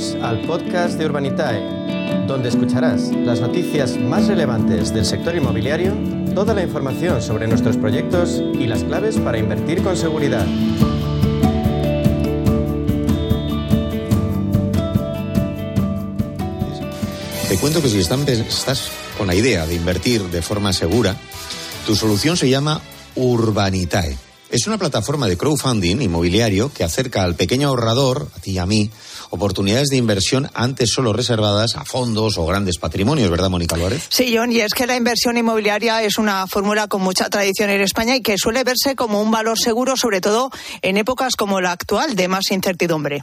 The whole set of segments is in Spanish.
Al podcast de Urbanitae, donde escucharás las noticias más relevantes del sector inmobiliario, toda la información sobre nuestros proyectos y las claves para invertir con seguridad. Te cuento que si estás con la idea de invertir de forma segura, tu solución se llama Urbanitae. Es una plataforma de crowdfunding inmobiliario que acerca al pequeño ahorrador, a ti y a mí, oportunidades de inversión antes solo reservadas a fondos o grandes patrimonios, ¿verdad, Mónica Álvarez? Sí, John, y es que la inversión inmobiliaria es una fórmula con mucha tradición en España y que suele verse como un valor seguro, sobre todo en épocas como la actual de más incertidumbre.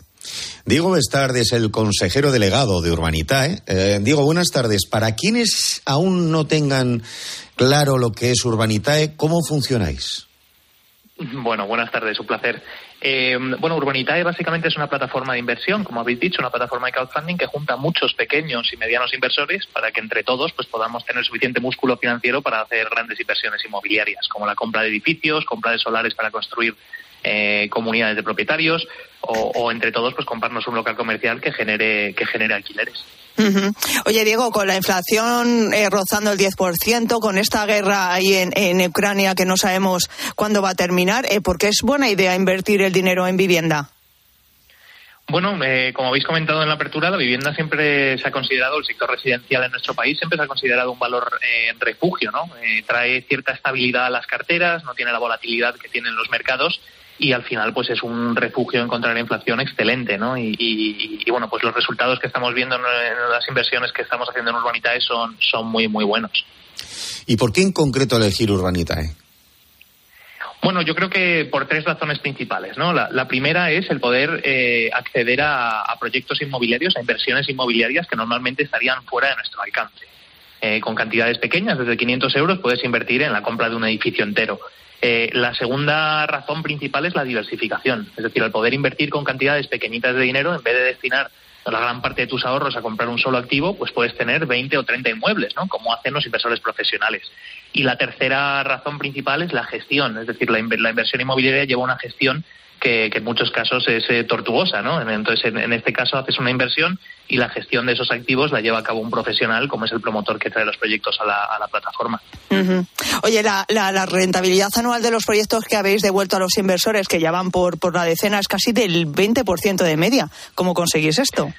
Diego Bestard es el consejero delegado de Urbanitae. Eh, Diego, buenas tardes. Para quienes aún no tengan claro lo que es Urbanitae, ¿cómo funcionáis? Bueno, buenas tardes, un placer. Eh, bueno, Urbanitae básicamente es una plataforma de inversión, como habéis dicho, una plataforma de crowdfunding que junta muchos pequeños y medianos inversores para que entre todos pues podamos tener suficiente músculo financiero para hacer grandes inversiones inmobiliarias, como la compra de edificios, compra de solares para construir eh, comunidades de propietarios o, entre todos pues comprarnos un local comercial que genere que genere alquileres. Oye, Diego, con la inflación eh, rozando el 10%, con esta guerra ahí en, Ucrania que no sabemos cuándo va a terminar, eh, ¿por qué es buena idea invertir el dinero en vivienda? Bueno, eh, como habéis comentado en la apertura, la vivienda siempre se ha considerado, el sector residencial en nuestro país siempre se ha considerado un valor en refugio, ¿no? trae cierta estabilidad a las carteras, no tiene la volatilidad que tienen los mercados y al final pues es un refugio en contra de la inflación excelente, ¿no? Y, bueno, pues los resultados que estamos viendo en, las inversiones que estamos haciendo en Urbanitae son, son muy, muy buenos. ¿Y por qué en concreto elegir Urbanitae? Bueno, yo creo que por tres razones principales. ¿no? La, primera es el poder eh, acceder a, proyectos inmobiliarios, a inversiones inmobiliarias que normalmente estarían fuera de nuestro alcance. Eh, con cantidades pequeñas, desde 500 euros, puedes invertir en la compra de un edificio entero. Eh, la segunda razón principal es la diversificación, es decir, el poder invertir con cantidades pequeñitas de dinero en vez de destinar la gran parte de tus ahorros a comprar un solo activo, pues puedes tener 20 o 30 inmuebles, ¿no? Como hacen los inversores profesionales. Y la tercera razón principal es la gestión, es decir, la, la inversión inmobiliaria lleva una gestión que, en muchos casos es eh, tortuosa, ¿no? Entonces, en, este caso haces una inversión y la gestión de esos activos la lleva a cabo un profesional, como es el promotor que trae los proyectos a la, plataforma. Oye, la, la, rentabilidad anual de los proyectos que habéis devuelto a los inversores, que ya van por, por la decena, es casi del 20% de media. ¿Cómo conseguís esto?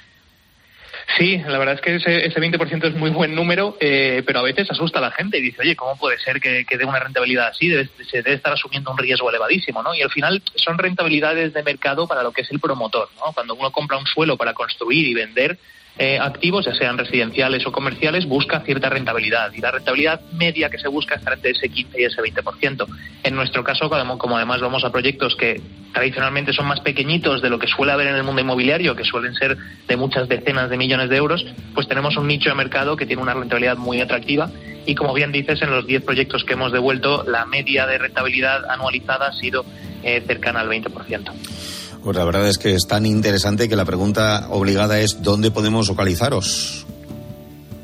La verdad es que ese, ese 20% es muy buen número, eh, pero a veces asusta a la gente y dice, oye, ¿cómo puede ser que, que dé una rentabilidad así? Debe, se debe estar asumiendo un riesgo elevadísimo, ¿no? Y al final son rentabilidades de mercado para lo que es el promotor, ¿no? Cuando uno compra un suelo para construir y vender, eh, activos, ya sean residenciales o comerciales, busca cierta rentabilidad. Y la rentabilidad media que se busca está entre ese 15 y ese 20%. En nuestro caso, como además vamos a proyectos que tradicionalmente son más pequeñitos de lo que suele haber en el mundo inmobiliario, que suelen ser de muchas decenas de millones de euros, pues tenemos un nicho de mercado que tiene una rentabilidad muy atractiva. Y como bien dices, en los 10 proyectos que hemos devuelto, la media de rentabilidad anualizada ha sido eh, cercana al 20%. Pues la verdad es que es tan interesante que la pregunta obligada es ¿dónde podemos localizaros?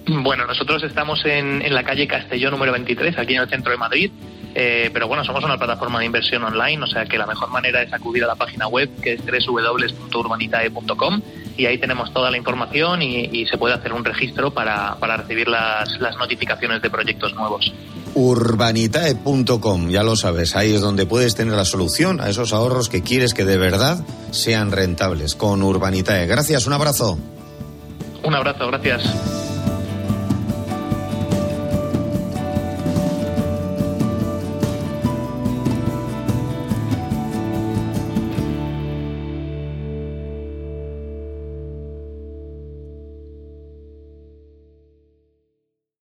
Bueno, nosotros estamos en, la calle Castellón número 23, aquí en el centro de Madrid. Eh, pero bueno, somos una plataforma de inversión online, o sea que la mejor manera es acudir a la página web que es www.urbanitae.com y ahí tenemos toda la información y, se puede hacer un registro para, recibir las, las notificaciones de proyectos nuevos urbanitae.com, ya lo sabes, ahí es donde puedes tener la solución a esos ahorros que quieres que de verdad sean rentables con Urbanitae. Gracias, un abrazo. Un abrazo, gracias.